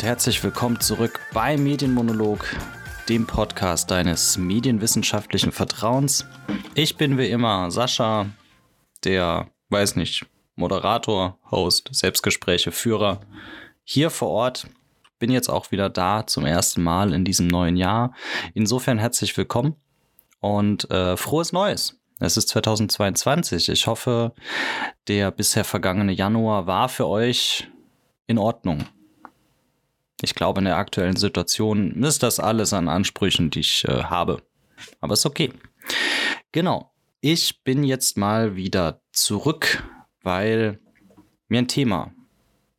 Und herzlich willkommen zurück bei Medienmonolog, dem Podcast deines medienwissenschaftlichen Vertrauens. Ich bin wie immer Sascha, der, weiß nicht, Moderator, Host, Selbstgespräche, Führer hier vor Ort. Bin jetzt auch wieder da zum ersten Mal in diesem neuen Jahr. Insofern herzlich willkommen und äh, frohes Neues. Es ist 2022. Ich hoffe, der bisher vergangene Januar war für euch in Ordnung. Ich glaube, in der aktuellen Situation ist das alles an Ansprüchen, die ich äh, habe. Aber ist okay. Genau. Ich bin jetzt mal wieder zurück, weil mir ein Thema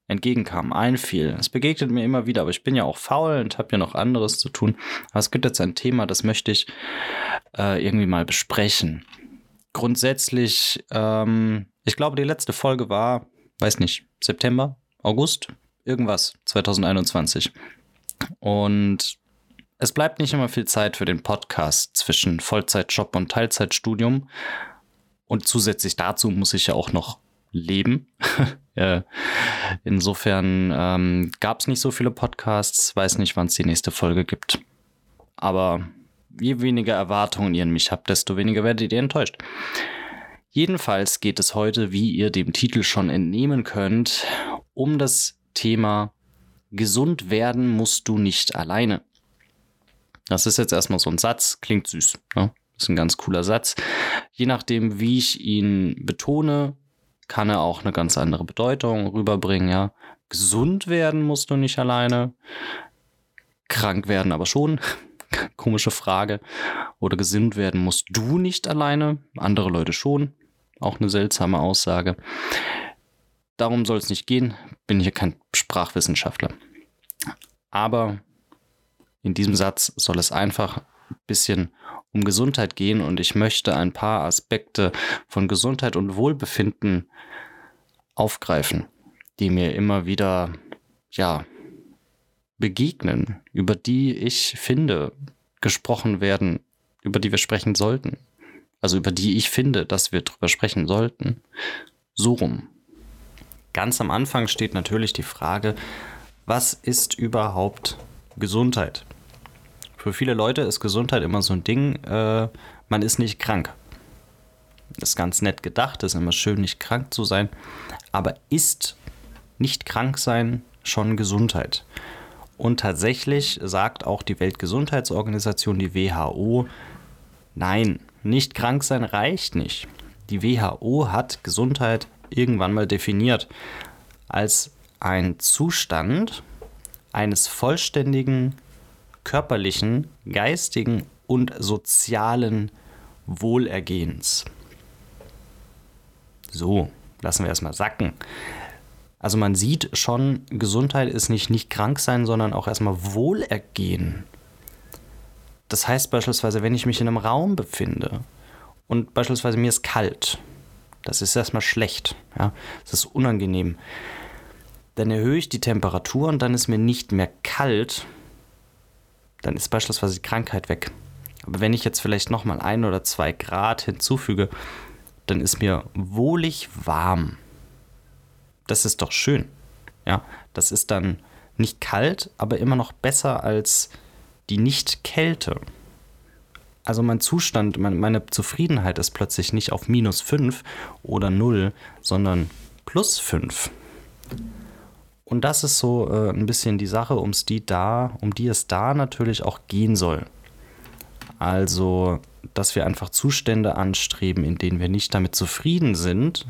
entgegenkam, einfiel. Es begegnet mir immer wieder, aber ich bin ja auch faul und habe ja noch anderes zu tun. Aber es gibt jetzt ein Thema, das möchte ich äh, irgendwie mal besprechen grundsätzlich, ähm, ich glaube, die letzte Folge war, weiß nicht, September, August, irgendwas, 2021. Und es bleibt nicht immer viel Zeit für den Podcast zwischen Vollzeitjob und Teilzeitstudium. Und zusätzlich dazu muss ich ja auch noch leben. Insofern ähm, gab es nicht so viele Podcasts, weiß nicht, wann es die nächste Folge gibt. Aber je weniger Erwartungen ihr in mich habt, desto weniger werdet ihr enttäuscht. Jedenfalls geht es heute, wie ihr dem Titel schon entnehmen könnt, um das Thema Gesund werden musst du nicht alleine. Das ist jetzt erstmal so ein Satz, klingt süß. Ne? Ist ein ganz cooler Satz. Je nachdem, wie ich ihn betone, kann er auch eine ganz andere Bedeutung rüberbringen. Ja? Gesund werden musst du nicht alleine. Krank werden aber schon. Komische Frage. Oder gesund werden musst du nicht alleine, andere Leute schon. Auch eine seltsame Aussage. Darum soll es nicht gehen. Bin hier kein Sprachwissenschaftler. Aber in diesem Satz soll es einfach ein bisschen um Gesundheit gehen und ich möchte ein paar Aspekte von Gesundheit und Wohlbefinden aufgreifen, die mir immer wieder, ja, begegnen, über die ich finde, gesprochen werden, über die wir sprechen sollten. Also über die ich finde, dass wir drüber sprechen sollten. So rum. Ganz am Anfang steht natürlich die Frage, was ist überhaupt Gesundheit? Für viele Leute ist Gesundheit immer so ein Ding, äh, man ist nicht krank. Ist ganz nett gedacht, ist immer schön, nicht krank zu sein. Aber ist nicht krank sein schon Gesundheit? Und tatsächlich sagt auch die Weltgesundheitsorganisation, die WHO, nein, nicht krank sein reicht nicht. Die WHO hat Gesundheit irgendwann mal definiert als ein Zustand eines vollständigen körperlichen, geistigen und sozialen Wohlergehens. So, lassen wir erstmal sacken. Also man sieht schon, Gesundheit ist nicht nicht krank sein, sondern auch erstmal Wohlergehen. Das heißt beispielsweise, wenn ich mich in einem Raum befinde und beispielsweise mir ist kalt, das ist erstmal schlecht, ja, das ist unangenehm. Dann erhöhe ich die Temperatur und dann ist mir nicht mehr kalt, dann ist beispielsweise die Krankheit weg. Aber wenn ich jetzt vielleicht nochmal ein oder zwei Grad hinzufüge, dann ist mir wohlig warm. Das ist doch schön. Ja, das ist dann nicht kalt, aber immer noch besser als die Nicht-Kälte. Also mein Zustand, meine Zufriedenheit ist plötzlich nicht auf minus 5 oder 0, sondern plus 5. Und das ist so äh, ein bisschen die Sache, ums die da, um die es da natürlich auch gehen soll. Also, dass wir einfach Zustände anstreben, in denen wir nicht damit zufrieden sind,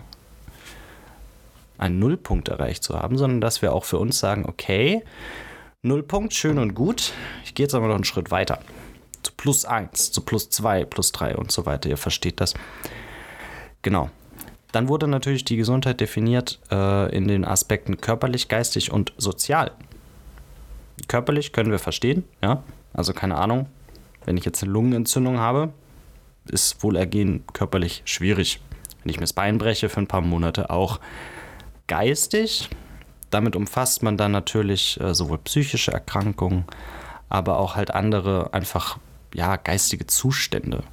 einen Nullpunkt erreicht zu haben, sondern dass wir auch für uns sagen, okay, Nullpunkt, schön und gut. Ich gehe jetzt aber noch einen Schritt weiter. Zu plus 1, zu plus 2, plus 3 und so weiter. Ihr versteht das. Genau. Dann wurde natürlich die Gesundheit definiert äh, in den Aspekten körperlich, geistig und sozial. Körperlich können wir verstehen, ja. Also keine Ahnung, wenn ich jetzt eine Lungenentzündung habe, ist Wohlergehen körperlich schwierig. Wenn ich mir das Bein breche für ein paar Monate auch geistig. Damit umfasst man dann natürlich äh, sowohl psychische Erkrankungen, aber auch halt andere einfach ja geistige Zustände.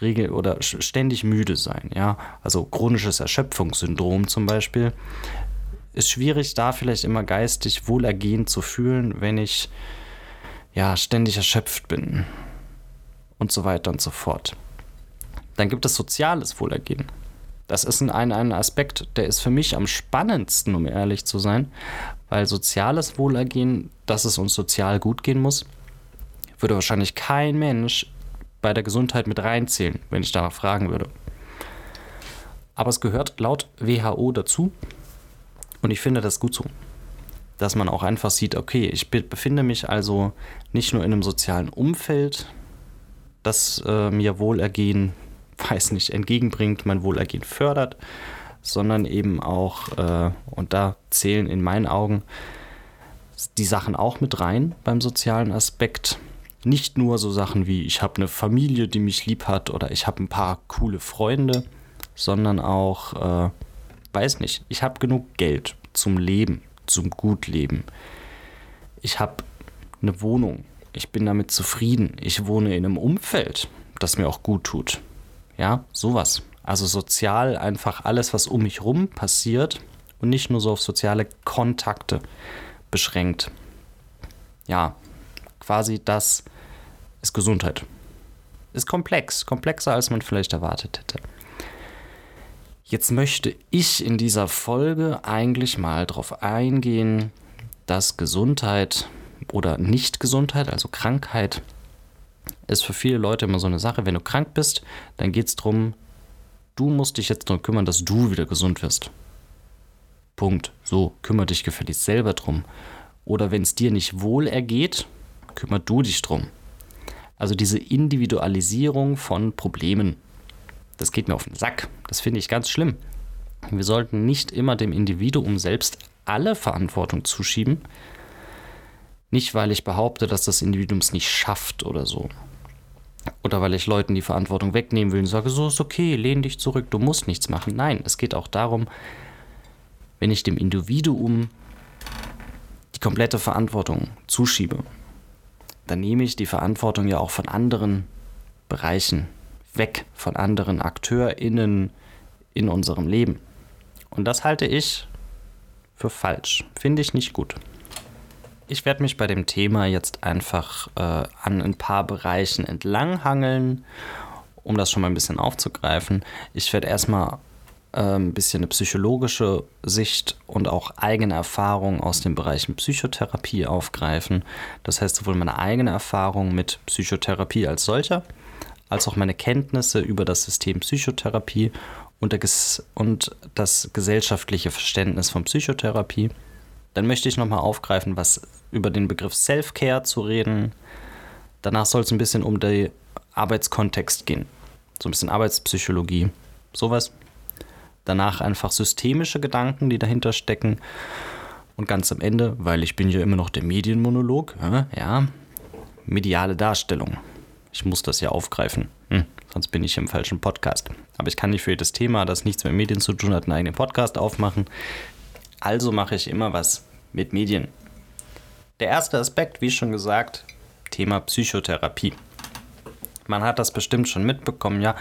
Regel oder ständig müde sein, ja, also chronisches Erschöpfungssyndrom zum Beispiel ist schwierig, da vielleicht immer geistig wohlergehend zu fühlen, wenn ich ja ständig erschöpft bin und so weiter und so fort. Dann gibt es soziales Wohlergehen. Das ist ein, ein Aspekt, der ist für mich am spannendsten, um ehrlich zu sein, weil soziales Wohlergehen, dass es uns sozial gut gehen muss, würde wahrscheinlich kein Mensch bei der Gesundheit mit reinzählen, wenn ich danach fragen würde. Aber es gehört laut WHO dazu und ich finde das gut so. Dass man auch einfach sieht, okay, ich befinde mich also nicht nur in einem sozialen Umfeld, das äh, mir Wohlergehen, weiß nicht, entgegenbringt, mein Wohlergehen fördert, sondern eben auch, äh, und da zählen in meinen Augen die Sachen auch mit rein beim sozialen Aspekt. Nicht nur so Sachen wie, ich habe eine Familie, die mich lieb hat oder ich habe ein paar coole Freunde, sondern auch, äh, weiß nicht, ich habe genug Geld zum Leben, zum Gutleben. Ich habe eine Wohnung, ich bin damit zufrieden, ich wohne in einem Umfeld, das mir auch gut tut. Ja, sowas. Also sozial einfach alles, was um mich rum passiert und nicht nur so auf soziale Kontakte beschränkt. Ja, quasi das ist Gesundheit. Ist komplex, komplexer als man vielleicht erwartet hätte. Jetzt möchte ich in dieser Folge eigentlich mal darauf eingehen, dass Gesundheit oder Nicht-Gesundheit, also Krankheit, ist für viele Leute immer so eine Sache. Wenn du krank bist, dann geht es darum, du musst dich jetzt darum kümmern, dass du wieder gesund wirst. Punkt. So, kümmere dich gefälligst selber drum. Oder wenn es dir nicht wohl ergeht, kümmere du dich drum. Also diese Individualisierung von Problemen. Das geht mir auf den Sack. Das finde ich ganz schlimm. Wir sollten nicht immer dem Individuum selbst alle Verantwortung zuschieben. Nicht, weil ich behaupte, dass das Individuum es nicht schafft oder so. Oder weil ich Leuten die Verantwortung wegnehmen will und sage, so ist okay, lehn dich zurück, du musst nichts machen. Nein, es geht auch darum, wenn ich dem Individuum die komplette Verantwortung zuschiebe, dann nehme ich die Verantwortung ja auch von anderen Bereichen weg, von anderen AkteurInnen in unserem Leben. Und das halte ich für falsch. Finde ich nicht gut. Ich werde mich bei dem Thema jetzt einfach äh, an ein paar Bereichen entlanghangeln, um das schon mal ein bisschen aufzugreifen. Ich werde erstmal ein bisschen eine psychologische Sicht und auch eigene Erfahrungen aus den Bereichen Psychotherapie aufgreifen. Das heißt sowohl meine eigene Erfahrung mit Psychotherapie als solcher, als auch meine Kenntnisse über das System Psychotherapie und, und das gesellschaftliche Verständnis von Psychotherapie. Dann möchte ich nochmal aufgreifen, was über den Begriff Self-Care zu reden. Danach soll es ein bisschen um den Arbeitskontext gehen. So ein bisschen Arbeitspsychologie, sowas. Danach einfach systemische Gedanken, die dahinter stecken. Und ganz am Ende, weil ich bin ja immer noch der Medienmonolog, ja, mediale Darstellung. Ich muss das ja aufgreifen, hm, sonst bin ich im falschen Podcast. Aber ich kann nicht für jedes Thema, das nichts mit Medien zu tun hat, einen eigenen Podcast aufmachen. Also mache ich immer was mit Medien. Der erste Aspekt, wie schon gesagt, Thema Psychotherapie. Man hat das bestimmt schon mitbekommen, ja.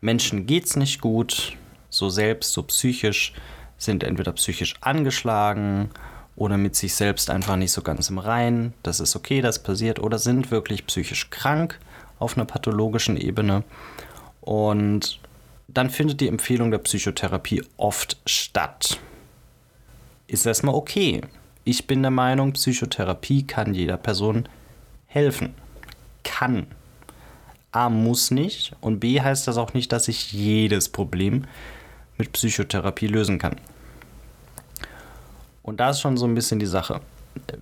Menschen geht's nicht gut, so selbst, so psychisch, sind entweder psychisch angeschlagen oder mit sich selbst einfach nicht so ganz im Reinen. Das ist okay, das passiert, oder sind wirklich psychisch krank auf einer pathologischen Ebene. Und dann findet die Empfehlung der Psychotherapie oft statt. Ist erstmal okay. Ich bin der Meinung, Psychotherapie kann jeder Person helfen. Kann. A muss nicht und B heißt das auch nicht, dass ich jedes Problem mit Psychotherapie lösen kann. Und da ist schon so ein bisschen die Sache.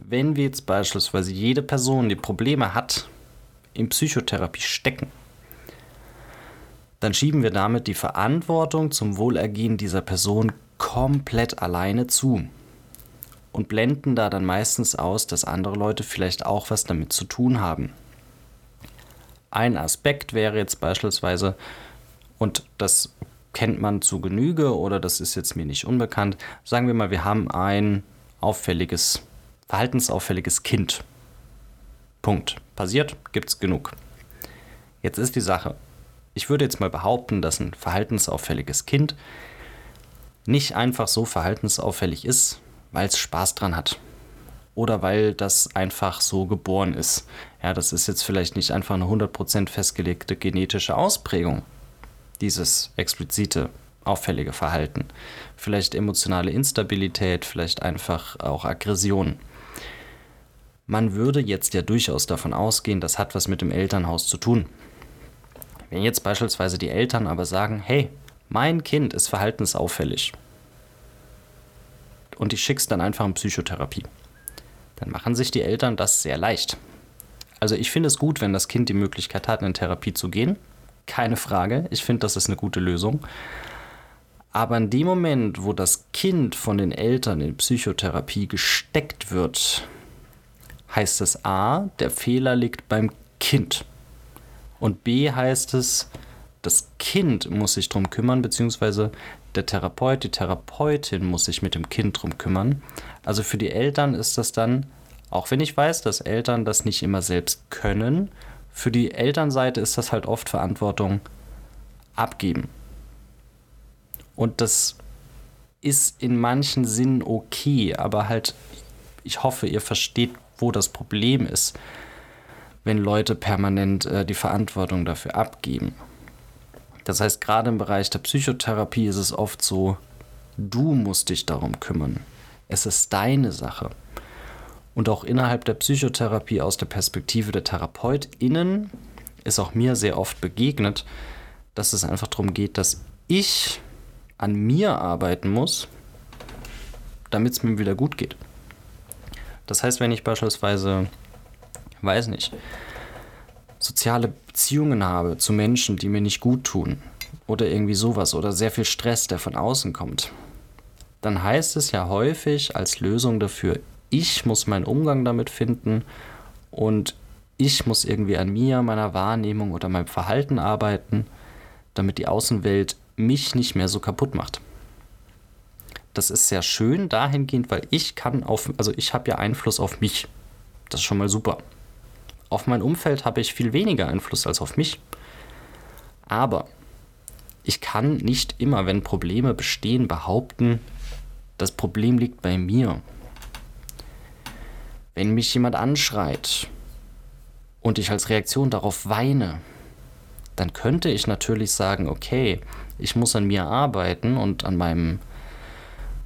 Wenn wir jetzt beispielsweise jede Person, die Probleme hat, in Psychotherapie stecken, dann schieben wir damit die Verantwortung zum Wohlergehen dieser Person komplett alleine zu und blenden da dann meistens aus, dass andere Leute vielleicht auch was damit zu tun haben. Ein Aspekt wäre jetzt beispielsweise, und das kennt man zu Genüge oder das ist jetzt mir nicht unbekannt, sagen wir mal, wir haben ein auffälliges, verhaltensauffälliges Kind. Punkt. Passiert, gibt's genug. Jetzt ist die Sache. Ich würde jetzt mal behaupten, dass ein verhaltensauffälliges Kind nicht einfach so verhaltensauffällig ist, weil es Spaß dran hat. Oder weil das einfach so geboren ist. Ja, das ist jetzt vielleicht nicht einfach eine 100% festgelegte genetische Ausprägung, dieses explizite auffällige Verhalten. Vielleicht emotionale Instabilität, vielleicht einfach auch Aggression. Man würde jetzt ja durchaus davon ausgehen, das hat was mit dem Elternhaus zu tun. Wenn jetzt beispielsweise die Eltern aber sagen, hey, mein Kind ist verhaltensauffällig und ich schick's dann einfach in Psychotherapie, dann machen sich die Eltern das sehr leicht. Also ich finde es gut, wenn das Kind die Möglichkeit hat, in Therapie zu gehen. Keine Frage. Ich finde, das ist eine gute Lösung. Aber in dem Moment, wo das Kind von den Eltern in Psychotherapie gesteckt wird, heißt es A, der Fehler liegt beim Kind. Und B heißt es, das Kind muss sich darum kümmern, beziehungsweise der Therapeut, die Therapeutin muss sich mit dem Kind darum kümmern. Also für die Eltern ist das dann, auch wenn ich weiß, dass Eltern das nicht immer selbst können, für die Elternseite ist das halt oft Verantwortung abgeben. Und das ist in manchen Sinnen okay, aber halt, ich hoffe, ihr versteht, wo das Problem ist, wenn Leute permanent äh, die Verantwortung dafür abgeben. Das heißt, gerade im Bereich der Psychotherapie ist es oft so, du musst dich darum kümmern. Es ist deine Sache. Und auch innerhalb der Psychotherapie aus der Perspektive der TherapeutInnen ist auch mir sehr oft begegnet, dass es einfach darum geht, dass ich an mir arbeiten muss, damit es mir wieder gut geht. Das heißt, wenn ich beispielsweise, weiß nicht, soziale Beziehungen habe zu Menschen, die mir nicht gut tun oder irgendwie sowas oder sehr viel Stress, der von außen kommt, dann heißt es ja häufig als Lösung dafür, ich muss meinen Umgang damit finden und ich muss irgendwie an mir, meiner Wahrnehmung oder meinem Verhalten arbeiten, damit die Außenwelt mich nicht mehr so kaputt macht. Das ist sehr schön dahingehend, weil ich kann auf, also ich habe ja Einfluss auf mich. Das ist schon mal super. Auf mein Umfeld habe ich viel weniger Einfluss als auf mich. Aber ich kann nicht immer, wenn Probleme bestehen, behaupten, das Problem liegt bei mir. Wenn mich jemand anschreit und ich als Reaktion darauf weine, dann könnte ich natürlich sagen, okay, ich muss an mir arbeiten und an meinem,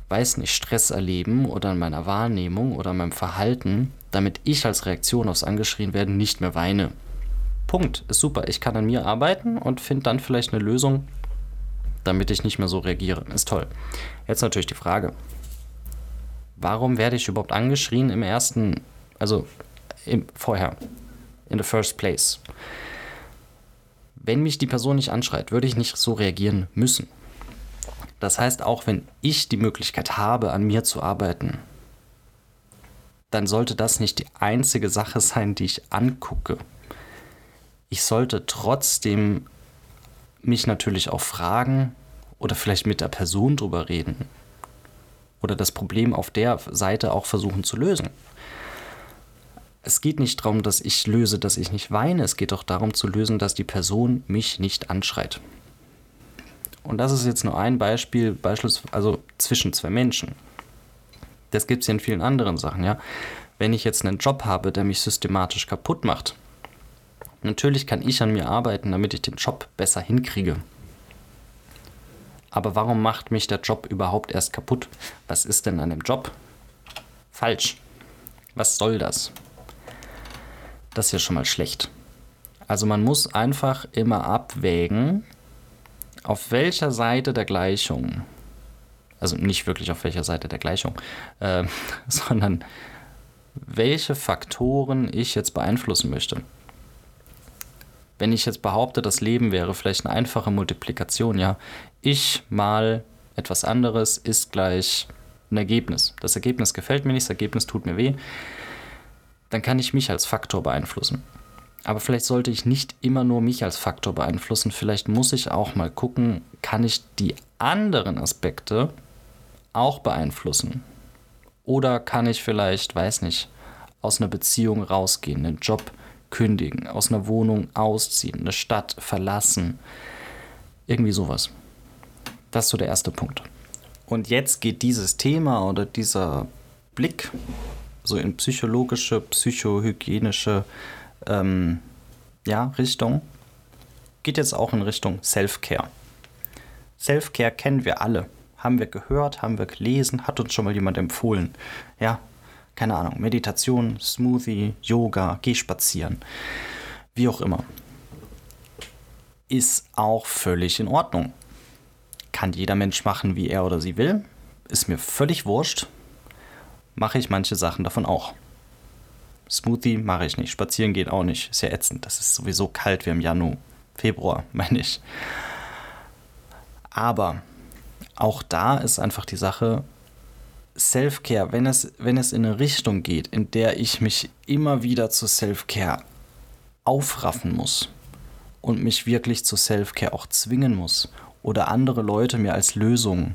weiß nicht, Stress erleben oder an meiner Wahrnehmung oder an meinem Verhalten, damit ich als Reaktion aufs Angeschrien werden nicht mehr weine. Punkt. Ist super. Ich kann an mir arbeiten und finde dann vielleicht eine Lösung, damit ich nicht mehr so reagiere. Ist toll. Jetzt natürlich die Frage. Warum werde ich überhaupt angeschrien im ersten, also im, vorher, in the first place? Wenn mich die Person nicht anschreit, würde ich nicht so reagieren müssen. Das heißt, auch wenn ich die Möglichkeit habe, an mir zu arbeiten, dann sollte das nicht die einzige Sache sein, die ich angucke. Ich sollte trotzdem mich natürlich auch fragen oder vielleicht mit der Person drüber reden oder das Problem auf der Seite auch versuchen zu lösen es geht nicht darum, dass ich löse, dass ich nicht weine. Es geht doch darum zu lösen, dass die Person mich nicht anschreit. Und das ist jetzt nur ein Beispiel, also zwischen zwei Menschen. Das gibt es ja in vielen anderen Sachen, ja. Wenn ich jetzt einen Job habe, der mich systematisch kaputt macht, natürlich kann ich an mir arbeiten, damit ich den Job besser hinkriege. Aber warum macht mich der Job überhaupt erst kaputt? Was ist denn an dem Job falsch? Was soll das? Das ist ja schon mal schlecht. Also man muss einfach immer abwägen, auf welcher Seite der Gleichung, also nicht wirklich auf welcher Seite der Gleichung, äh, sondern welche Faktoren ich jetzt beeinflussen möchte. Wenn ich jetzt behaupte, das Leben wäre vielleicht eine einfache Multiplikation, ja, ich mal etwas anderes ist gleich ein Ergebnis. Das Ergebnis gefällt mir nicht, das Ergebnis tut mir weh dann kann ich mich als Faktor beeinflussen. Aber vielleicht sollte ich nicht immer nur mich als Faktor beeinflussen. Vielleicht muss ich auch mal gucken, kann ich die anderen Aspekte auch beeinflussen? Oder kann ich vielleicht, weiß nicht, aus einer Beziehung rausgehen, einen Job kündigen, aus einer Wohnung ausziehen, eine Stadt verlassen? Irgendwie sowas. Das ist so der erste Punkt. Und jetzt geht dieses Thema oder dieser Blick so in psychologische, psychohygienische ähm, ja, Richtung, geht jetzt auch in Richtung Self-Care. Self-Care kennen wir alle. Haben wir gehört, haben wir gelesen, hat uns schon mal jemand empfohlen. Ja, keine Ahnung, Meditation, Smoothie, Yoga, geh spazieren. Wie auch immer. Ist auch völlig in Ordnung. Kann jeder Mensch machen, wie er oder sie will. Ist mir völlig wurscht. Mache ich manche Sachen davon auch. Smoothie mache ich nicht. Spazieren geht auch nicht. Ist ja ätzend. Das ist sowieso kalt wie im Januar. Februar, meine ich. Aber auch da ist einfach die Sache, Self-Care, wenn es, wenn es in eine Richtung geht, in der ich mich immer wieder zu Self-Care aufraffen muss und mich wirklich zu Self-Care auch zwingen muss oder andere Leute mir als Lösung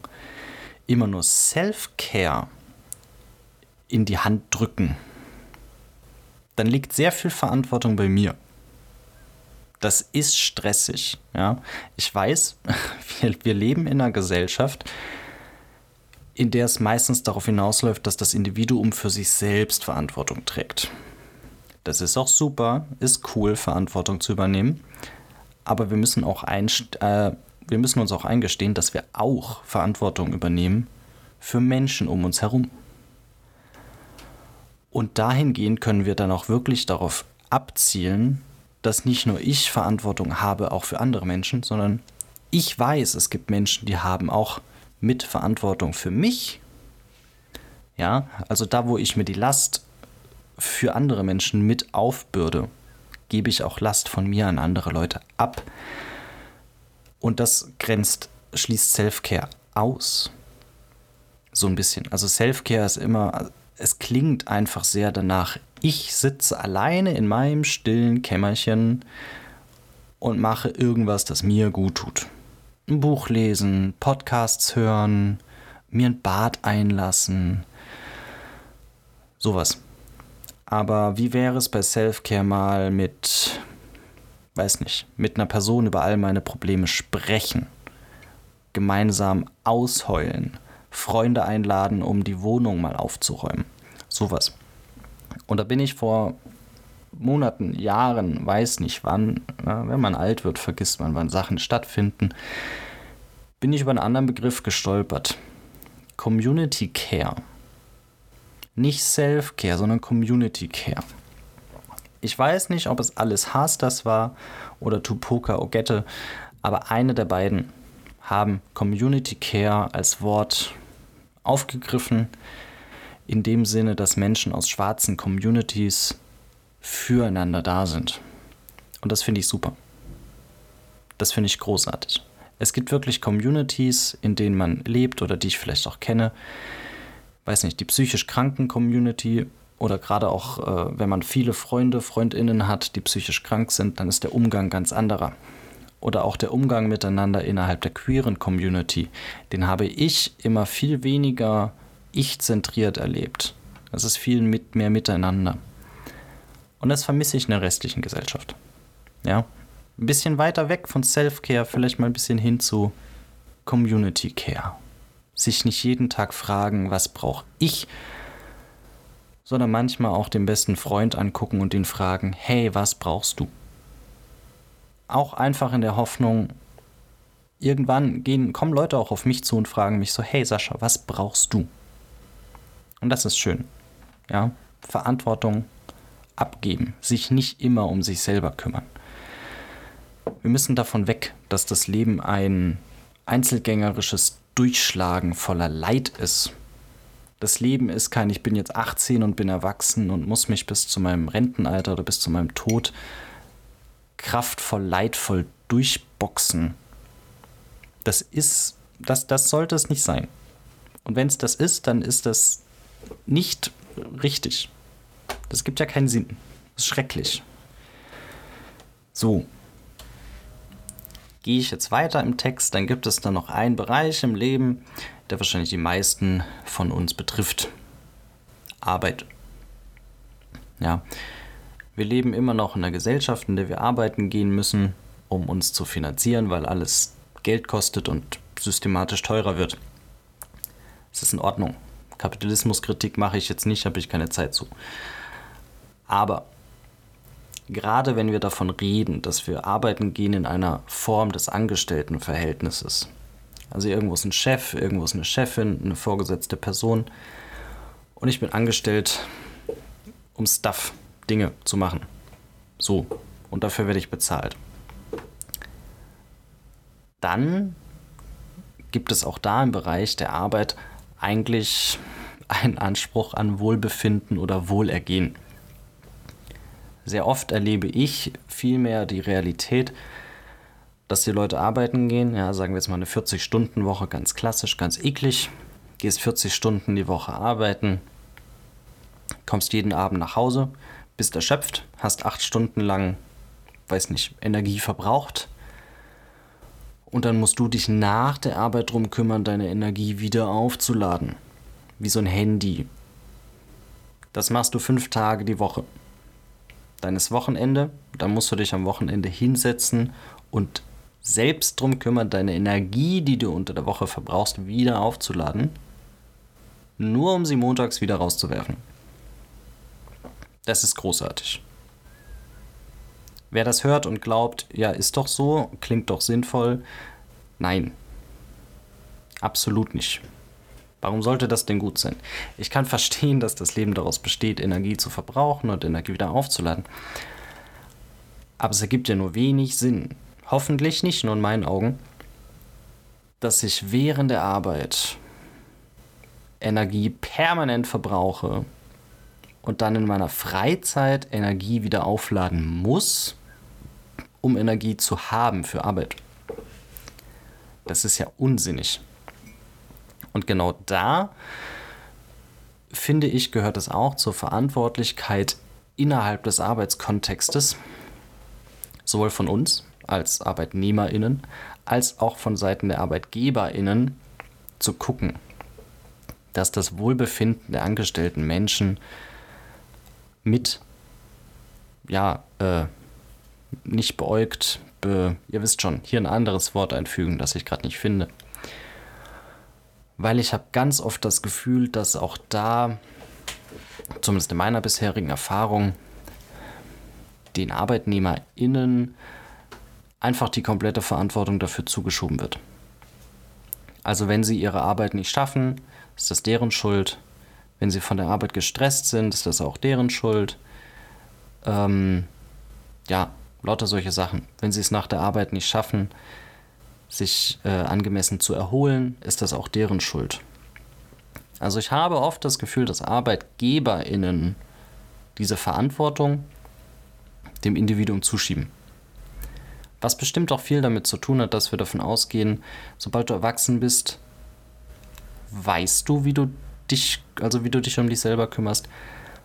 immer nur Self-Care in die Hand drücken, dann liegt sehr viel Verantwortung bei mir. Das ist stressig. Ja? Ich weiß, wir, wir leben in einer Gesellschaft, in der es meistens darauf hinausläuft, dass das Individuum für sich selbst Verantwortung trägt. Das ist auch super, ist cool, Verantwortung zu übernehmen. Aber wir müssen, auch äh, wir müssen uns auch eingestehen, dass wir auch Verantwortung übernehmen für Menschen um uns herum. Und dahingehend können wir dann auch wirklich darauf abzielen, dass nicht nur ich Verantwortung habe, auch für andere Menschen, sondern ich weiß, es gibt Menschen, die haben auch mit Verantwortung für mich. Ja, also da, wo ich mir die Last für andere Menschen mit aufbürde, gebe ich auch Last von mir an andere Leute ab. Und das grenzt, schließt Self-Care aus. So ein bisschen. Also Self-Care ist immer, es klingt einfach sehr danach, ich sitze alleine in meinem stillen Kämmerchen und mache irgendwas, das mir gut tut. Ein Buch lesen, Podcasts hören, mir ein Bad einlassen. Sowas. Aber wie wäre es bei Selfcare mal mit, weiß nicht, mit einer Person über all meine Probleme sprechen? Gemeinsam ausheulen, Freunde einladen, um die Wohnung mal aufzuräumen. Sowas. Und da bin ich vor Monaten, Jahren, weiß nicht wann, na, wenn man alt wird, vergisst man, wann Sachen stattfinden, bin ich über einen anderen Begriff gestolpert. Community Care. Nicht Self-Care, sondern Community Care. Ich weiß nicht, ob es alles Haas das war oder Tupoka Ogette, aber eine der beiden haben Community Care als Wort aufgegriffen in dem Sinne, dass Menschen aus schwarzen Communities füreinander da sind. Und das finde ich super. Das finde ich großartig. Es gibt wirklich Communities, in denen man lebt oder die ich vielleicht auch kenne. Weiß nicht, die psychisch kranken Community oder gerade auch, äh, wenn man viele Freunde, Freundinnen hat, die psychisch krank sind, dann ist der Umgang ganz anderer. Oder auch der Umgang miteinander innerhalb der queeren Community, den habe ich immer viel weniger ich-zentriert erlebt. Es ist viel mit, mehr miteinander. Und das vermisse ich in der restlichen Gesellschaft. Ja, ein bisschen weiter weg von Self-Care, vielleicht mal ein bisschen hin zu Community Care. Sich nicht jeden Tag fragen, was brauche ich, sondern manchmal auch den besten Freund angucken und ihn fragen, hey, was brauchst du? Auch einfach in der Hoffnung, irgendwann gehen, kommen Leute auch auf mich zu und fragen mich so, hey Sascha, was brauchst du? Und das ist schön. Ja, Verantwortung abgeben, sich nicht immer um sich selber kümmern. Wir müssen davon weg, dass das Leben ein einzelgängerisches Durchschlagen voller Leid ist. Das Leben ist kein, ich bin jetzt 18 und bin erwachsen und muss mich bis zu meinem Rentenalter oder bis zu meinem Tod kraftvoll, leidvoll durchboxen. Das ist, das, das sollte es nicht sein. Und wenn es das ist, dann ist das nicht richtig. Das gibt ja keinen Sinn. Das ist schrecklich. So. Gehe ich jetzt weiter im Text, dann gibt es dann noch einen Bereich im Leben, der wahrscheinlich die meisten von uns betrifft. Arbeit. Ja. Wir leben immer noch in einer Gesellschaft, in der wir arbeiten gehen müssen, um uns zu finanzieren, weil alles Geld kostet und systematisch teurer wird. Es ist in Ordnung. Kapitalismuskritik mache ich jetzt nicht, habe ich keine Zeit zu. Aber gerade wenn wir davon reden, dass wir arbeiten gehen in einer Form des Angestelltenverhältnisses, also irgendwo ist ein Chef, irgendwo ist eine Chefin, eine vorgesetzte Person und ich bin angestellt, um Stuff, Dinge zu machen. So, und dafür werde ich bezahlt. Dann gibt es auch da im Bereich der Arbeit eigentlich einen Anspruch an Wohlbefinden oder Wohlergehen. Sehr oft erlebe ich vielmehr die Realität, dass die Leute arbeiten gehen, ja, sagen wir jetzt mal eine 40-Stunden-Woche, ganz klassisch, ganz eklig, gehst 40 Stunden die Woche arbeiten, kommst jeden Abend nach Hause, bist erschöpft, hast acht Stunden lang, weiß nicht, Energie verbraucht und dann musst du dich nach der Arbeit darum kümmern, deine Energie wieder aufzuladen. Wie so ein Handy. Das machst du fünf Tage die Woche deines Wochenende. Da musst du dich am Wochenende hinsetzen und selbst drum kümmern, deine Energie, die du unter der Woche verbrauchst, wieder aufzuladen. Nur um sie montags wieder rauszuwerfen. Das ist großartig. Wer das hört und glaubt, ja, ist doch so, klingt doch sinnvoll, nein. Absolut nicht. Warum sollte das denn gut sein? Ich kann verstehen, dass das Leben daraus besteht, Energie zu verbrauchen und Energie wieder aufzuladen. Aber es ergibt ja nur wenig Sinn. Hoffentlich nicht, nur in meinen Augen, dass ich während der Arbeit Energie permanent verbrauche und dann in meiner Freizeit Energie wieder aufladen muss, um Energie zu haben für Arbeit. Das ist ja unsinnig. Und genau da, finde ich, gehört es auch zur Verantwortlichkeit innerhalb des Arbeitskontextes, sowohl von uns als Arbeitnehmerinnen, als auch von Seiten der Arbeitgeberinnen zu gucken, dass das Wohlbefinden der angestellten Menschen mit, ja, äh, nicht beäugt, be, ihr wisst schon, hier ein anderes Wort einfügen, das ich gerade nicht finde. Weil ich habe ganz oft das Gefühl, dass auch da, zumindest in meiner bisherigen Erfahrung, den ArbeitnehmerInnen einfach die komplette Verantwortung dafür zugeschoben wird. Also wenn sie ihre Arbeit nicht schaffen, ist das deren Schuld. Wenn sie von der Arbeit gestresst sind, ist das auch deren Schuld. Ähm, ja, lauter solche Sachen. Wenn sie es nach der Arbeit nicht schaffen, sich äh, angemessen zu erholen, ist das auch deren Schuld. Also ich habe oft das Gefühl, dass Arbeitgeberinnen diese Verantwortung dem Individuum zuschieben. Was bestimmt auch viel damit zu tun hat, dass wir davon ausgehen, sobald du erwachsen bist, weißt du, wie du dich, also wie du dich um dich selber kümmerst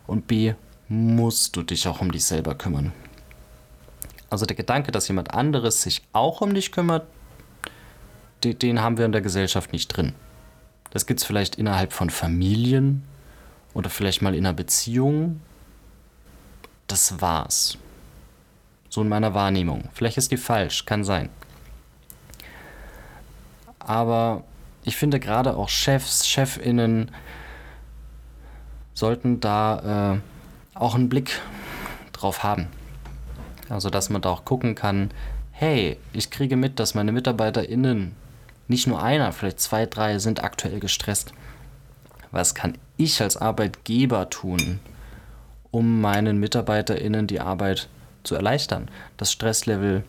und B, musst du dich auch um dich selber kümmern. Also der Gedanke, dass jemand anderes sich auch um dich kümmert, den haben wir in der Gesellschaft nicht drin. Das gibt es vielleicht innerhalb von Familien oder vielleicht mal in einer Beziehung. Das war's. So in meiner Wahrnehmung. Vielleicht ist die falsch, kann sein. Aber ich finde gerade auch Chefs, Chefinnen sollten da äh, auch einen Blick drauf haben. Also dass man da auch gucken kann, hey, ich kriege mit, dass meine MitarbeiterInnen nicht nur einer, vielleicht zwei, drei sind aktuell gestresst. Was kann ich als Arbeitgeber tun, um meinen MitarbeiterInnen die Arbeit zu erleichtern, das Stresslevel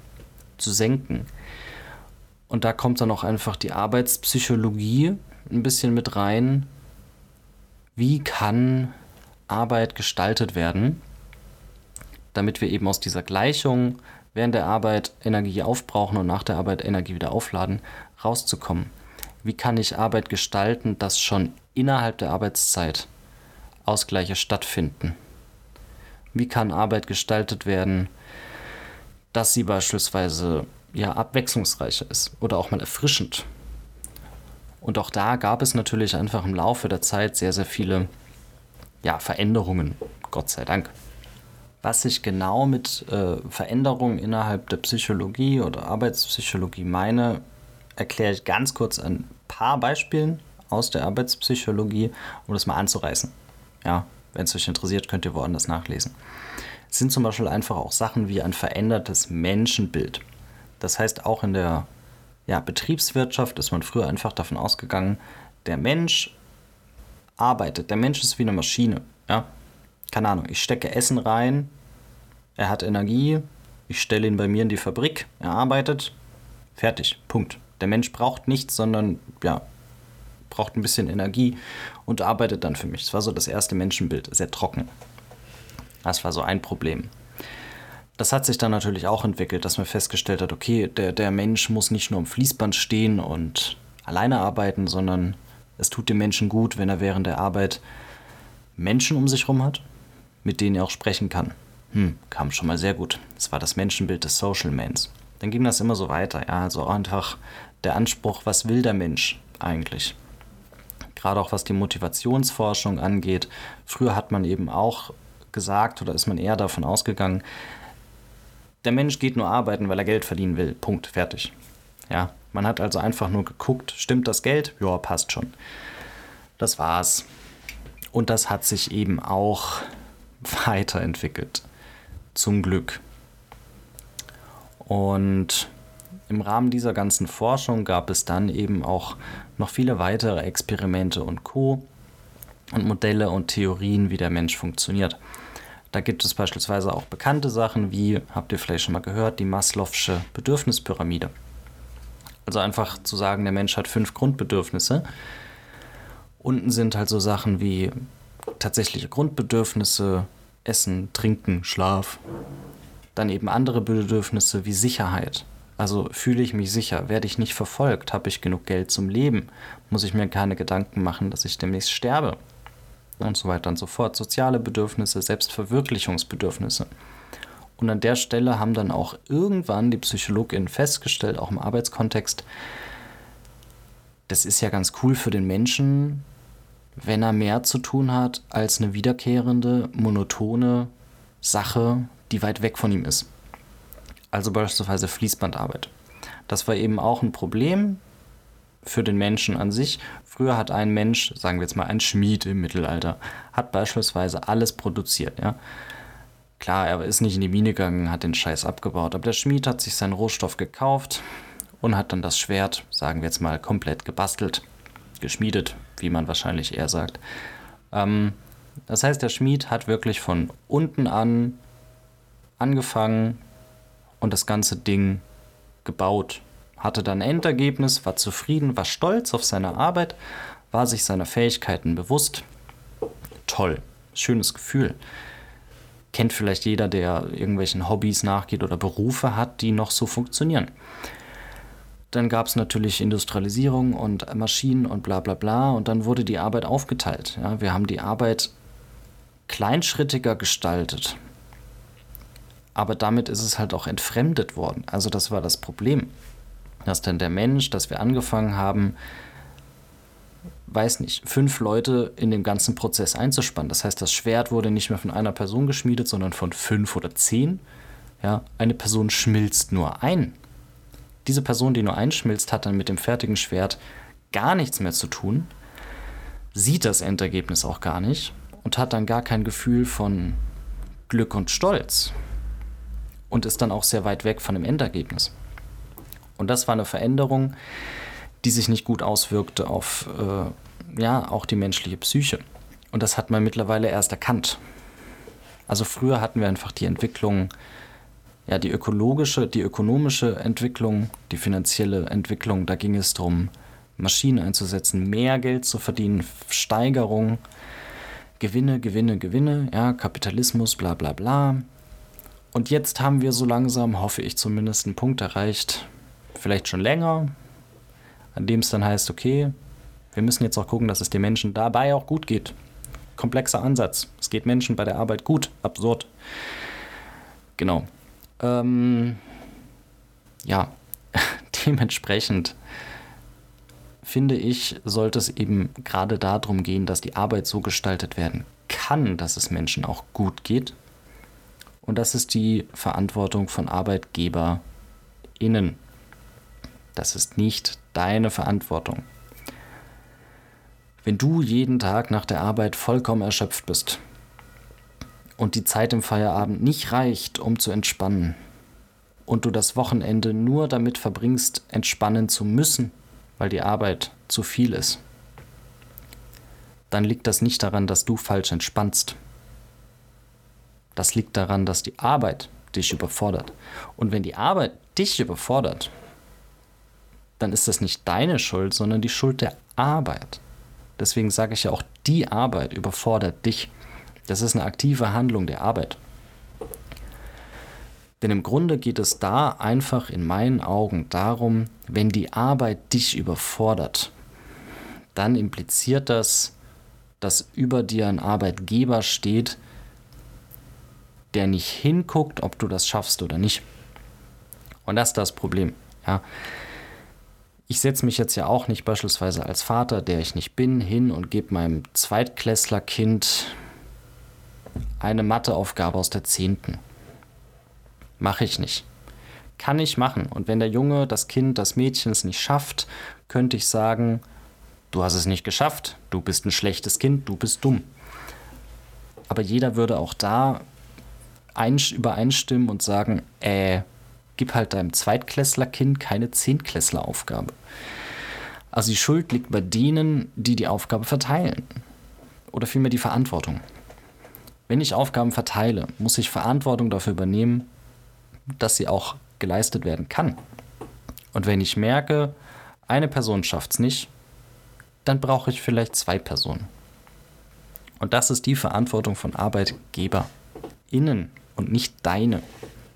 zu senken? Und da kommt dann auch einfach die Arbeitspsychologie ein bisschen mit rein. Wie kann Arbeit gestaltet werden, damit wir eben aus dieser Gleichung während der Arbeit Energie aufbrauchen und nach der Arbeit Energie wieder aufladen, rauszukommen. Wie kann ich Arbeit gestalten, dass schon innerhalb der Arbeitszeit Ausgleiche stattfinden? Wie kann Arbeit gestaltet werden, dass sie beispielsweise ja abwechslungsreicher ist oder auch mal erfrischend? Und auch da gab es natürlich einfach im Laufe der Zeit sehr, sehr viele ja, Veränderungen, Gott sei Dank. Was ich genau mit äh, Veränderungen innerhalb der Psychologie oder Arbeitspsychologie meine, erkläre ich ganz kurz ein paar Beispielen aus der Arbeitspsychologie, um das mal anzureißen. Ja, wenn es euch interessiert, könnt ihr woanders nachlesen. Es sind zum Beispiel einfach auch Sachen wie ein verändertes Menschenbild. Das heißt, auch in der ja, Betriebswirtschaft ist man früher einfach davon ausgegangen, der Mensch arbeitet. Der Mensch ist wie eine Maschine. Ja? Keine Ahnung, ich stecke Essen rein, er hat Energie, ich stelle ihn bei mir in die Fabrik, er arbeitet, fertig, Punkt. Der Mensch braucht nichts, sondern ja, braucht ein bisschen Energie und arbeitet dann für mich. Das war so das erste Menschenbild, sehr trocken. Das war so ein Problem. Das hat sich dann natürlich auch entwickelt, dass man festgestellt hat, okay, der, der Mensch muss nicht nur am Fließband stehen und alleine arbeiten, sondern es tut dem Menschen gut, wenn er während der Arbeit Menschen um sich herum hat, mit denen er auch sprechen kann. Hm, kam schon mal sehr gut. Das war das Menschenbild des Social Mans. Dann ging das immer so weiter, ja, also einfach der Anspruch, was will der Mensch eigentlich? Gerade auch was die Motivationsforschung angeht. Früher hat man eben auch gesagt oder ist man eher davon ausgegangen, der Mensch geht nur arbeiten, weil er Geld verdienen will. Punkt, fertig. Ja, man hat also einfach nur geguckt, stimmt das Geld? Ja, passt schon. Das war's. Und das hat sich eben auch weiterentwickelt. Zum Glück. Und im Rahmen dieser ganzen Forschung gab es dann eben auch noch viele weitere Experimente und Co. und Modelle und Theorien, wie der Mensch funktioniert. Da gibt es beispielsweise auch bekannte Sachen wie, habt ihr vielleicht schon mal gehört, die Maslow'sche Bedürfnispyramide. Also einfach zu sagen, der Mensch hat fünf Grundbedürfnisse. Unten sind halt so Sachen wie tatsächliche Grundbedürfnisse, Essen, Trinken, Schlaf. Dann eben andere Bedürfnisse wie Sicherheit. Also fühle ich mich sicher, werde ich nicht verfolgt, habe ich genug Geld zum Leben, muss ich mir keine Gedanken machen, dass ich demnächst sterbe und so weiter und so fort. Soziale Bedürfnisse, Selbstverwirklichungsbedürfnisse. Und an der Stelle haben dann auch irgendwann die PsychologInnen festgestellt, auch im Arbeitskontext, das ist ja ganz cool für den Menschen, wenn er mehr zu tun hat als eine wiederkehrende, monotone Sache, die weit weg von ihm ist. Also beispielsweise Fließbandarbeit. Das war eben auch ein Problem für den Menschen an sich. Früher hat ein Mensch, sagen wir jetzt mal ein Schmied im Mittelalter, hat beispielsweise alles produziert. Ja? Klar, er ist nicht in die Mine gegangen, hat den Scheiß abgebaut, aber der Schmied hat sich seinen Rohstoff gekauft und hat dann das Schwert, sagen wir jetzt mal, komplett gebastelt, geschmiedet, wie man wahrscheinlich eher sagt. Ähm, das heißt, der Schmied hat wirklich von unten an angefangen und das ganze Ding gebaut hatte dann Endergebnis, war zufrieden, war stolz auf seine Arbeit, war sich seiner Fähigkeiten bewusst. Toll, schönes Gefühl. Kennt vielleicht jeder, der irgendwelchen Hobbys nachgeht oder Berufe hat, die noch so funktionieren. Dann gab es natürlich Industrialisierung und Maschinen und bla bla bla und dann wurde die Arbeit aufgeteilt. Ja, wir haben die Arbeit kleinschrittiger gestaltet. Aber damit ist es halt auch entfremdet worden. Also das war das Problem dass dann der Mensch, dass wir angefangen haben, weiß nicht, fünf Leute in dem ganzen Prozess einzuspannen. Das heißt, das Schwert wurde nicht mehr von einer Person geschmiedet, sondern von fünf oder zehn. Ja, eine Person schmilzt nur ein. Diese Person, die nur einschmilzt, hat dann mit dem fertigen Schwert gar nichts mehr zu tun, sieht das Endergebnis auch gar nicht und hat dann gar kein Gefühl von Glück und Stolz und ist dann auch sehr weit weg von dem Endergebnis. Und das war eine Veränderung, die sich nicht gut auswirkte auf äh, ja, auch die menschliche Psyche. Und das hat man mittlerweile erst erkannt. Also früher hatten wir einfach die Entwicklung, ja, die ökologische, die ökonomische Entwicklung, die finanzielle Entwicklung, da ging es darum, Maschinen einzusetzen, mehr Geld zu verdienen, Steigerung, Gewinne, Gewinne, Gewinne, ja, Kapitalismus, bla bla bla. Und jetzt haben wir so langsam, hoffe ich zumindest, einen Punkt erreicht, vielleicht schon länger, an dem es dann heißt, okay, wir müssen jetzt auch gucken, dass es den Menschen dabei auch gut geht. Komplexer Ansatz. Es geht Menschen bei der Arbeit gut. Absurd. Genau. Ähm, ja, dementsprechend finde ich, sollte es eben gerade darum gehen, dass die Arbeit so gestaltet werden kann, dass es Menschen auch gut geht. Und das ist die Verantwortung von ArbeitgeberInnen. Das ist nicht deine Verantwortung. Wenn du jeden Tag nach der Arbeit vollkommen erschöpft bist und die Zeit im Feierabend nicht reicht, um zu entspannen, und du das Wochenende nur damit verbringst, entspannen zu müssen, weil die Arbeit zu viel ist, dann liegt das nicht daran, dass du falsch entspannst. Das liegt daran, dass die Arbeit dich überfordert. Und wenn die Arbeit dich überfordert, dann ist das nicht deine Schuld, sondern die Schuld der Arbeit. Deswegen sage ich ja auch, die Arbeit überfordert dich. Das ist eine aktive Handlung der Arbeit. Denn im Grunde geht es da einfach in meinen Augen darum, wenn die Arbeit dich überfordert, dann impliziert das, dass über dir ein Arbeitgeber steht, der nicht hinguckt, ob du das schaffst oder nicht. Und das ist das Problem. Ja. Ich setze mich jetzt ja auch nicht beispielsweise als Vater, der ich nicht bin, hin und gebe meinem Zweitklässlerkind eine Matheaufgabe aus der zehnten. Mache ich nicht. Kann ich machen. Und wenn der Junge, das Kind, das Mädchen es nicht schafft, könnte ich sagen, du hast es nicht geschafft, du bist ein schlechtes Kind, du bist dumm. Aber jeder würde auch da übereinstimmen und sagen, äh, gib halt deinem Zweitklässlerkind keine Zehntklässleraufgabe. Also die Schuld liegt bei denen, die die Aufgabe verteilen. Oder vielmehr die Verantwortung. Wenn ich Aufgaben verteile, muss ich Verantwortung dafür übernehmen, dass sie auch geleistet werden kann. Und wenn ich merke, eine Person schafft es nicht, dann brauche ich vielleicht zwei Personen. Und das ist die Verantwortung von ArbeitgeberInnen und nicht deine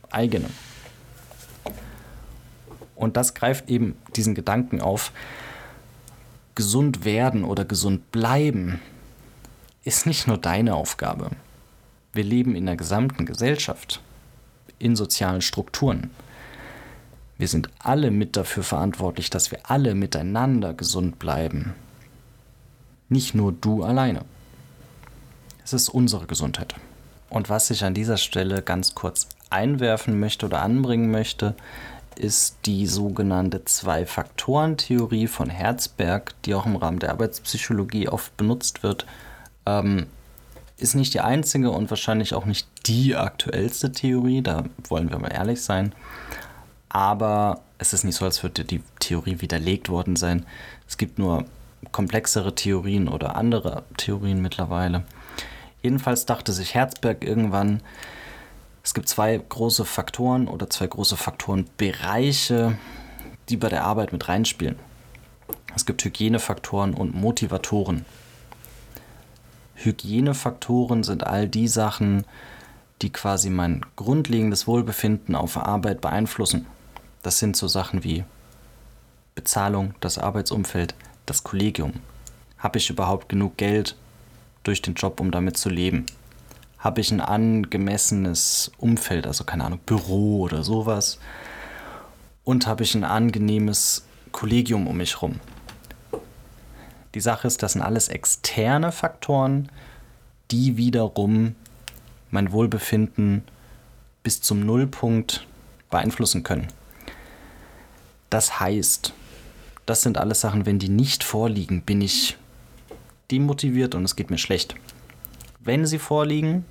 eigene. Und das greift eben diesen Gedanken auf, gesund werden oder gesund bleiben ist nicht nur deine Aufgabe. Wir leben in der gesamten Gesellschaft, in sozialen Strukturen. Wir sind alle mit dafür verantwortlich, dass wir alle miteinander gesund bleiben. Nicht nur du alleine. Es ist unsere Gesundheit. Und was ich an dieser Stelle ganz kurz einwerfen möchte oder anbringen möchte, ist die sogenannte Zwei-Faktoren-Theorie von Herzberg, die auch im Rahmen der Arbeitspsychologie oft benutzt wird. Ähm, ist nicht die einzige und wahrscheinlich auch nicht die aktuellste Theorie, da wollen wir mal ehrlich sein. Aber es ist nicht so, als würde die Theorie widerlegt worden sein. Es gibt nur komplexere Theorien oder andere Theorien mittlerweile. Jedenfalls dachte sich Herzberg irgendwann, es gibt zwei große Faktoren oder zwei große Faktorenbereiche, die bei der Arbeit mit reinspielen. Es gibt Hygienefaktoren und Motivatoren. Hygienefaktoren sind all die Sachen, die quasi mein grundlegendes Wohlbefinden auf Arbeit beeinflussen. Das sind so Sachen wie Bezahlung, das Arbeitsumfeld, das Kollegium. Habe ich überhaupt genug Geld durch den Job, um damit zu leben? Habe ich ein angemessenes Umfeld, also keine Ahnung, Büro oder sowas? Und habe ich ein angenehmes Kollegium um mich herum? Die Sache ist, das sind alles externe Faktoren, die wiederum mein Wohlbefinden bis zum Nullpunkt beeinflussen können. Das heißt, das sind alles Sachen, wenn die nicht vorliegen, bin ich demotiviert und es geht mir schlecht. Wenn sie vorliegen,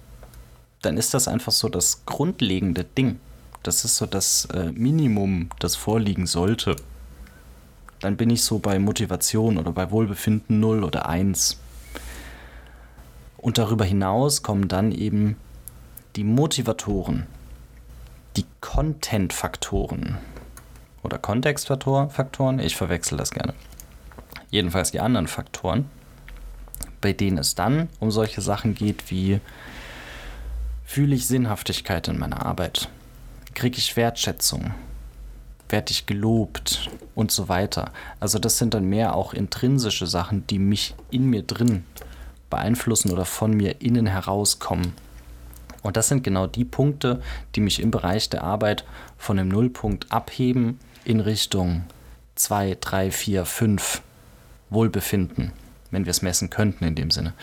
dann ist das einfach so das grundlegende Ding. Das ist so das äh, Minimum, das vorliegen sollte dann bin ich so bei Motivation oder bei Wohlbefinden 0 oder 1. Und darüber hinaus kommen dann eben die Motivatoren, die Content-Faktoren oder Kontextfaktoren, ich verwechsel das gerne. Jedenfalls die anderen Faktoren, bei denen es dann um solche Sachen geht wie fühle ich Sinnhaftigkeit in meiner Arbeit, kriege ich Wertschätzung, werde ich gelobt und so weiter. Also das sind dann mehr auch intrinsische Sachen, die mich in mir drin beeinflussen oder von mir innen herauskommen. Und das sind genau die Punkte, die mich im Bereich der Arbeit von dem Nullpunkt abheben in Richtung 2, 3, 4, 5 Wohlbefinden, wenn wir es messen könnten in dem Sinne.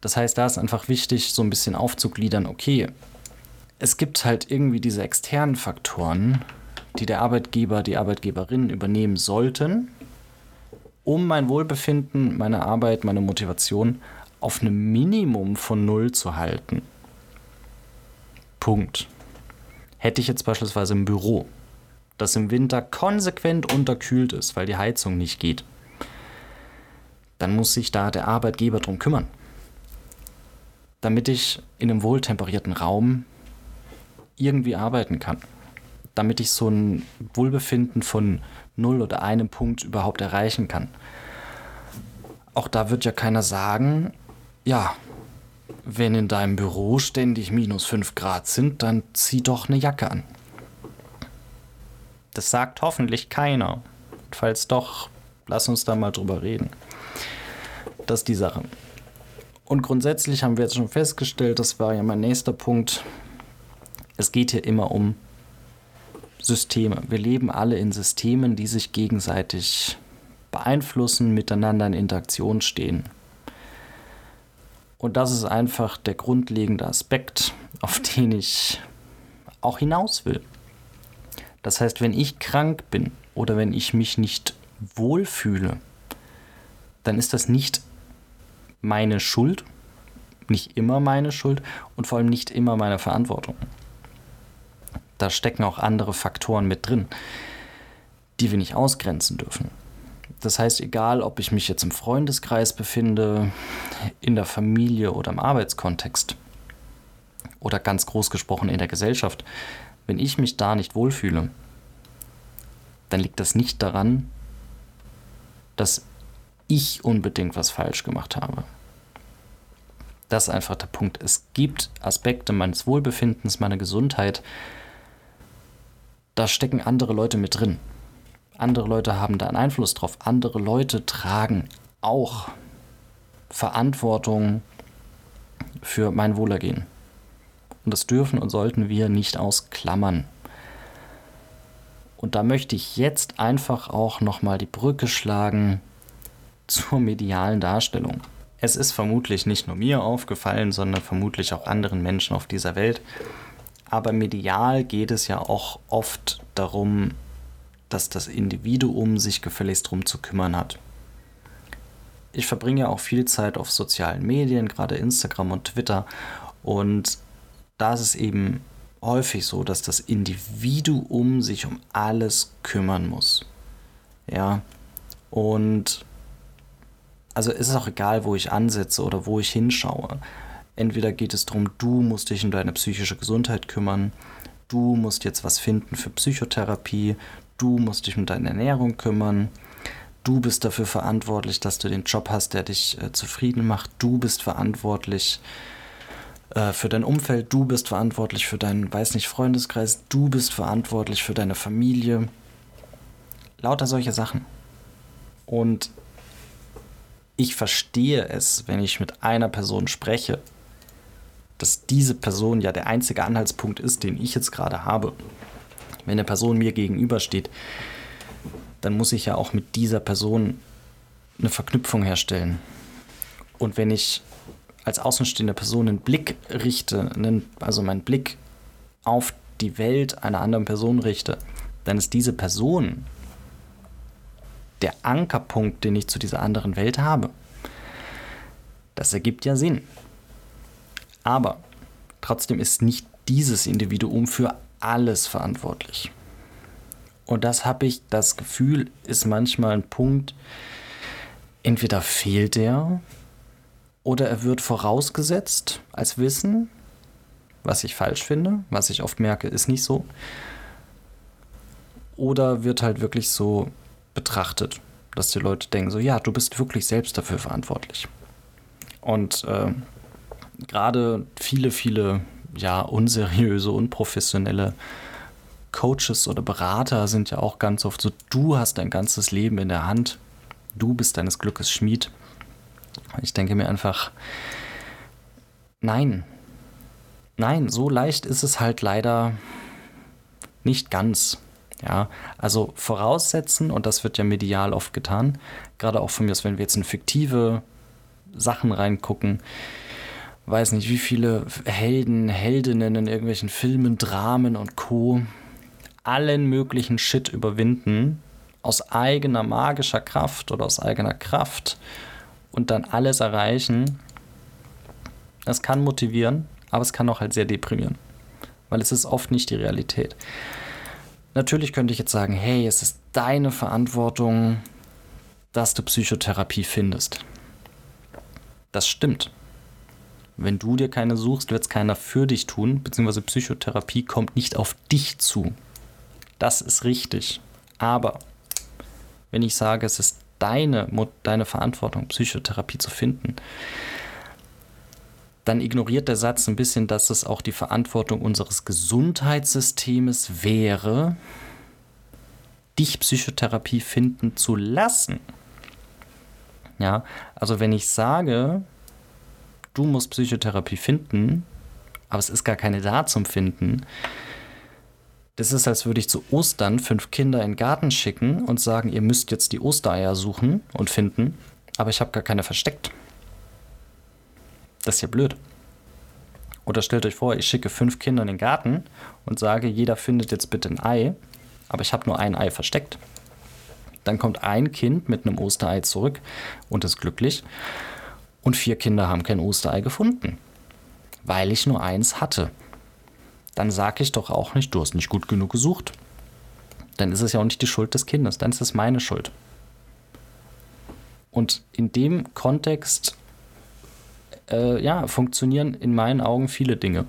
Das heißt, da ist einfach wichtig, so ein bisschen aufzugliedern, okay, es gibt halt irgendwie diese externen Faktoren, die der Arbeitgeber, die Arbeitgeberin übernehmen sollten, um mein Wohlbefinden, meine Arbeit, meine Motivation auf einem Minimum von Null zu halten. Punkt. Hätte ich jetzt beispielsweise ein Büro, das im Winter konsequent unterkühlt ist, weil die Heizung nicht geht, dann muss sich da der Arbeitgeber drum kümmern. Damit ich in einem wohltemperierten Raum irgendwie arbeiten kann. Damit ich so ein Wohlbefinden von null oder einem Punkt überhaupt erreichen kann. Auch da wird ja keiner sagen, ja, wenn in deinem Büro ständig minus 5 Grad sind, dann zieh doch eine Jacke an. Das sagt hoffentlich keiner. Falls doch, lass uns da mal drüber reden. Das ist die Sache. Und grundsätzlich haben wir jetzt schon festgestellt, das war ja mein nächster Punkt, es geht hier immer um Systeme. Wir leben alle in Systemen, die sich gegenseitig beeinflussen, miteinander in Interaktion stehen. Und das ist einfach der grundlegende Aspekt, auf den ich auch hinaus will. Das heißt, wenn ich krank bin oder wenn ich mich nicht wohlfühle, dann ist das nicht meine Schuld, nicht immer meine Schuld und vor allem nicht immer meine Verantwortung. Da stecken auch andere Faktoren mit drin, die wir nicht ausgrenzen dürfen. Das heißt, egal ob ich mich jetzt im Freundeskreis befinde, in der Familie oder im Arbeitskontext oder ganz groß gesprochen in der Gesellschaft, wenn ich mich da nicht wohlfühle, dann liegt das nicht daran, dass ich unbedingt was falsch gemacht habe. Das ist einfach der Punkt. Es gibt Aspekte meines Wohlbefindens, meiner Gesundheit, da stecken andere Leute mit drin. Andere Leute haben da einen Einfluss drauf. Andere Leute tragen auch Verantwortung für mein Wohlergehen. Und das dürfen und sollten wir nicht ausklammern. Und da möchte ich jetzt einfach auch nochmal die Brücke schlagen zur medialen Darstellung. Es ist vermutlich nicht nur mir aufgefallen, sondern vermutlich auch anderen Menschen auf dieser Welt. Aber medial geht es ja auch oft darum, dass das Individuum sich gefälligst drum zu kümmern hat. Ich verbringe auch viel Zeit auf sozialen Medien, gerade Instagram und Twitter. Und da ist es eben häufig so, dass das Individuum sich um alles kümmern muss. Ja, und also ist es auch egal, wo ich ansetze oder wo ich hinschaue. Entweder geht es darum, du musst dich um deine psychische Gesundheit kümmern, du musst jetzt was finden für Psychotherapie, du musst dich um deine Ernährung kümmern, du bist dafür verantwortlich, dass du den Job hast, der dich äh, zufrieden macht, du bist verantwortlich äh, für dein Umfeld, du bist verantwortlich für deinen, weiß nicht, Freundeskreis, du bist verantwortlich für deine Familie. Lauter solche Sachen. Und ich verstehe es, wenn ich mit einer Person spreche, dass diese Person ja der einzige Anhaltspunkt ist, den ich jetzt gerade habe. Wenn eine Person mir gegenübersteht, dann muss ich ja auch mit dieser Person eine Verknüpfung herstellen. Und wenn ich als außenstehende Person einen Blick richte, also meinen Blick auf die Welt einer anderen Person richte, dann ist diese Person der Ankerpunkt, den ich zu dieser anderen Welt habe. Das ergibt ja Sinn. Aber trotzdem ist nicht dieses Individuum für alles verantwortlich. Und das habe ich, das Gefühl ist manchmal ein Punkt, entweder fehlt er oder er wird vorausgesetzt als Wissen, was ich falsch finde, was ich oft merke, ist nicht so. Oder wird halt wirklich so betrachtet, dass die Leute denken, so ja, du bist wirklich selbst dafür verantwortlich. Und äh, gerade viele, viele ja unseriöse, unprofessionelle Coaches oder Berater sind ja auch ganz oft so, du hast dein ganzes Leben in der Hand, du bist deines Glückes Schmied. Ich denke mir einfach, nein, nein, so leicht ist es halt leider nicht ganz. Ja, also voraussetzen, und das wird ja medial oft getan, gerade auch von mir, wenn wir jetzt in fiktive Sachen reingucken, weiß nicht, wie viele Helden, Heldinnen in irgendwelchen Filmen, Dramen und Co. allen möglichen Shit überwinden, aus eigener magischer Kraft oder aus eigener Kraft und dann alles erreichen, das kann motivieren, aber es kann auch halt sehr deprimieren, weil es ist oft nicht die Realität. Natürlich könnte ich jetzt sagen, hey, es ist deine Verantwortung, dass du Psychotherapie findest. Das stimmt. Wenn du dir keine suchst, wird es keiner für dich tun, beziehungsweise Psychotherapie kommt nicht auf dich zu. Das ist richtig. Aber wenn ich sage, es ist deine, deine Verantwortung, Psychotherapie zu finden, dann ignoriert der Satz ein bisschen, dass es auch die Verantwortung unseres Gesundheitssystems wäre, dich Psychotherapie finden zu lassen. Ja, also wenn ich sage, du musst Psychotherapie finden, aber es ist gar keine da zum Finden, das ist, als würde ich zu Ostern fünf Kinder in den Garten schicken und sagen, ihr müsst jetzt die Ostereier suchen und finden, aber ich habe gar keine versteckt. Das ist ja blöd. Oder stellt euch vor, ich schicke fünf Kinder in den Garten und sage, jeder findet jetzt bitte ein Ei, aber ich habe nur ein Ei versteckt. Dann kommt ein Kind mit einem Osterei zurück und ist glücklich. Und vier Kinder haben kein Osterei gefunden, weil ich nur eins hatte dann sage ich doch auch nicht, du hast nicht gut genug gesucht. Dann ist es ja auch nicht die Schuld des Kindes, dann ist es meine Schuld. Und in dem Kontext äh, ja, funktionieren in meinen Augen viele Dinge.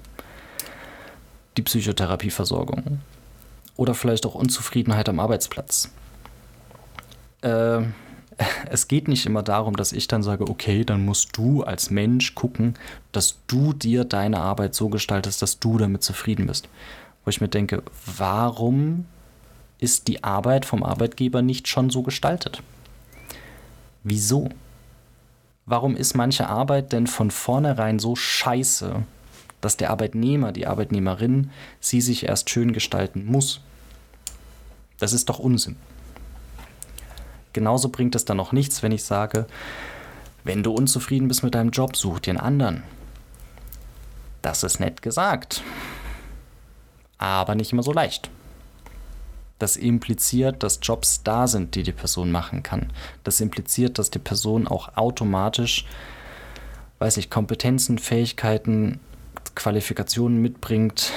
Die Psychotherapieversorgung. Oder vielleicht auch Unzufriedenheit am Arbeitsplatz. Äh, es geht nicht immer darum, dass ich dann sage, okay, dann musst du als Mensch gucken, dass du dir deine Arbeit so gestaltest, dass du damit zufrieden bist. Wo ich mir denke, warum ist die Arbeit vom Arbeitgeber nicht schon so gestaltet? Wieso? Warum ist manche Arbeit denn von vornherein so scheiße, dass der Arbeitnehmer, die Arbeitnehmerin sie sich erst schön gestalten muss? Das ist doch Unsinn. Genauso bringt es dann noch nichts, wenn ich sage, wenn du unzufrieden bist mit deinem Job, such dir einen anderen. Das ist nett gesagt, aber nicht immer so leicht. Das impliziert, dass Jobs da sind, die die Person machen kann. Das impliziert, dass die Person auch automatisch, weiß ich, Kompetenzen, Fähigkeiten, Qualifikationen mitbringt,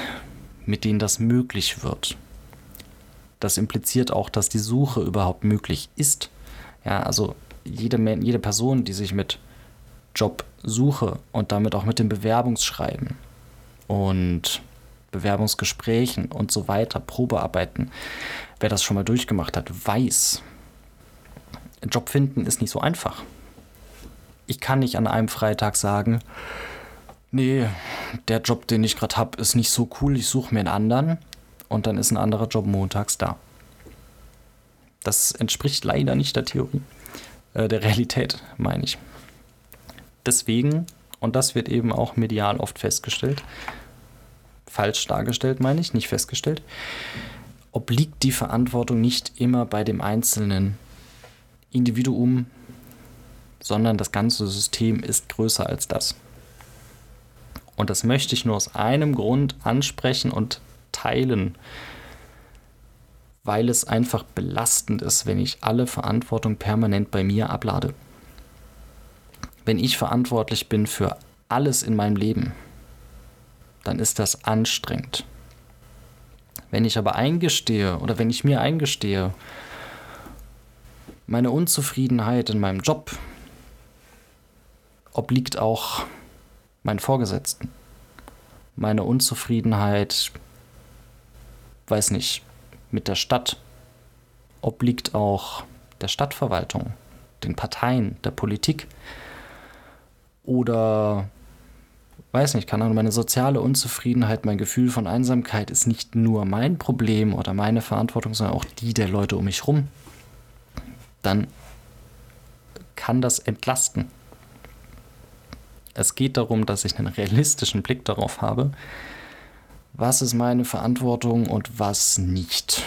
mit denen das möglich wird. Das impliziert auch, dass die Suche überhaupt möglich ist. Ja, also jede, jede Person, die sich mit Jobsuche und damit auch mit dem Bewerbungsschreiben und Bewerbungsgesprächen und so weiter, Probearbeiten, wer das schon mal durchgemacht hat, weiß, Job finden ist nicht so einfach. Ich kann nicht an einem Freitag sagen, nee, der Job, den ich gerade habe, ist nicht so cool, ich suche mir einen anderen und dann ist ein anderer Job montags da. Das entspricht leider nicht der Theorie, äh, der Realität, meine ich. Deswegen, und das wird eben auch medial oft festgestellt, falsch dargestellt, meine ich, nicht festgestellt, obliegt die Verantwortung nicht immer bei dem einzelnen Individuum, sondern das ganze System ist größer als das. Und das möchte ich nur aus einem Grund ansprechen und teilen, weil es einfach belastend ist, wenn ich alle Verantwortung permanent bei mir ablade. Wenn ich verantwortlich bin für alles in meinem Leben, dann ist das anstrengend. Wenn ich aber eingestehe oder wenn ich mir eingestehe, meine Unzufriedenheit in meinem Job obliegt auch meinen Vorgesetzten. Meine Unzufriedenheit weiß nicht, mit der Stadt obliegt auch der Stadtverwaltung, den Parteien, der Politik oder weiß nicht, kann auch meine soziale Unzufriedenheit, mein Gefühl von Einsamkeit ist nicht nur mein Problem oder meine Verantwortung, sondern auch die der Leute um mich herum. Dann kann das entlasten. Es geht darum, dass ich einen realistischen Blick darauf habe, was ist meine Verantwortung und was nicht.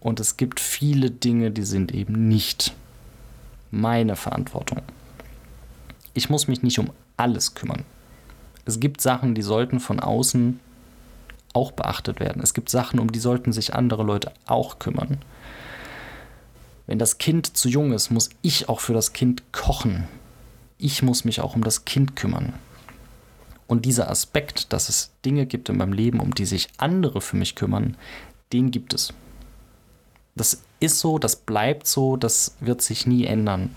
Und es gibt viele Dinge, die sind eben nicht meine Verantwortung. Ich muss mich nicht um alles kümmern. Es gibt Sachen, die sollten von außen auch beachtet werden. Es gibt Sachen, um die sollten sich andere Leute auch kümmern. Wenn das Kind zu jung ist, muss ich auch für das Kind kochen. Ich muss mich auch um das Kind kümmern. Und dieser Aspekt, dass es Dinge gibt in meinem Leben, um die sich andere für mich kümmern, den gibt es. Das ist so, das bleibt so, das wird sich nie ändern.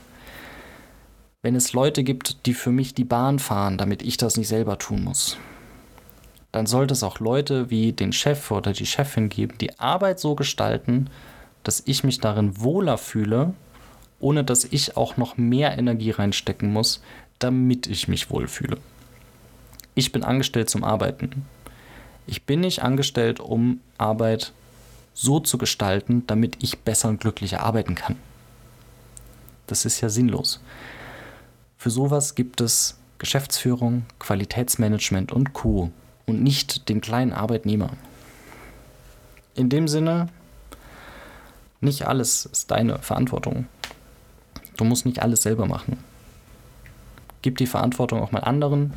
Wenn es Leute gibt, die für mich die Bahn fahren, damit ich das nicht selber tun muss, dann sollte es auch Leute wie den Chef oder die Chefin geben, die Arbeit so gestalten, dass ich mich darin wohler fühle, ohne dass ich auch noch mehr Energie reinstecken muss, damit ich mich wohlfühle. Ich bin angestellt zum Arbeiten. Ich bin nicht angestellt, um Arbeit so zu gestalten, damit ich besser und glücklicher arbeiten kann. Das ist ja sinnlos. Für sowas gibt es Geschäftsführung, Qualitätsmanagement und Co. und nicht den kleinen Arbeitnehmer. In dem Sinne, nicht alles ist deine Verantwortung. Du musst nicht alles selber machen. Gib die Verantwortung auch mal anderen.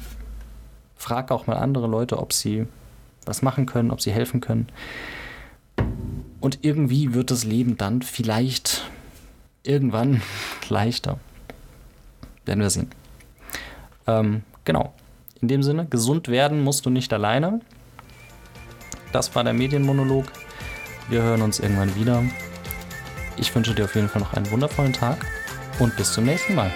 Frag auch mal andere Leute, ob sie was machen können, ob sie helfen können. Und irgendwie wird das Leben dann vielleicht irgendwann leichter. Werden wir sehen. Ähm, genau. In dem Sinne, gesund werden musst du nicht alleine. Das war der Medienmonolog. Wir hören uns irgendwann wieder. Ich wünsche dir auf jeden Fall noch einen wundervollen Tag und bis zum nächsten Mal.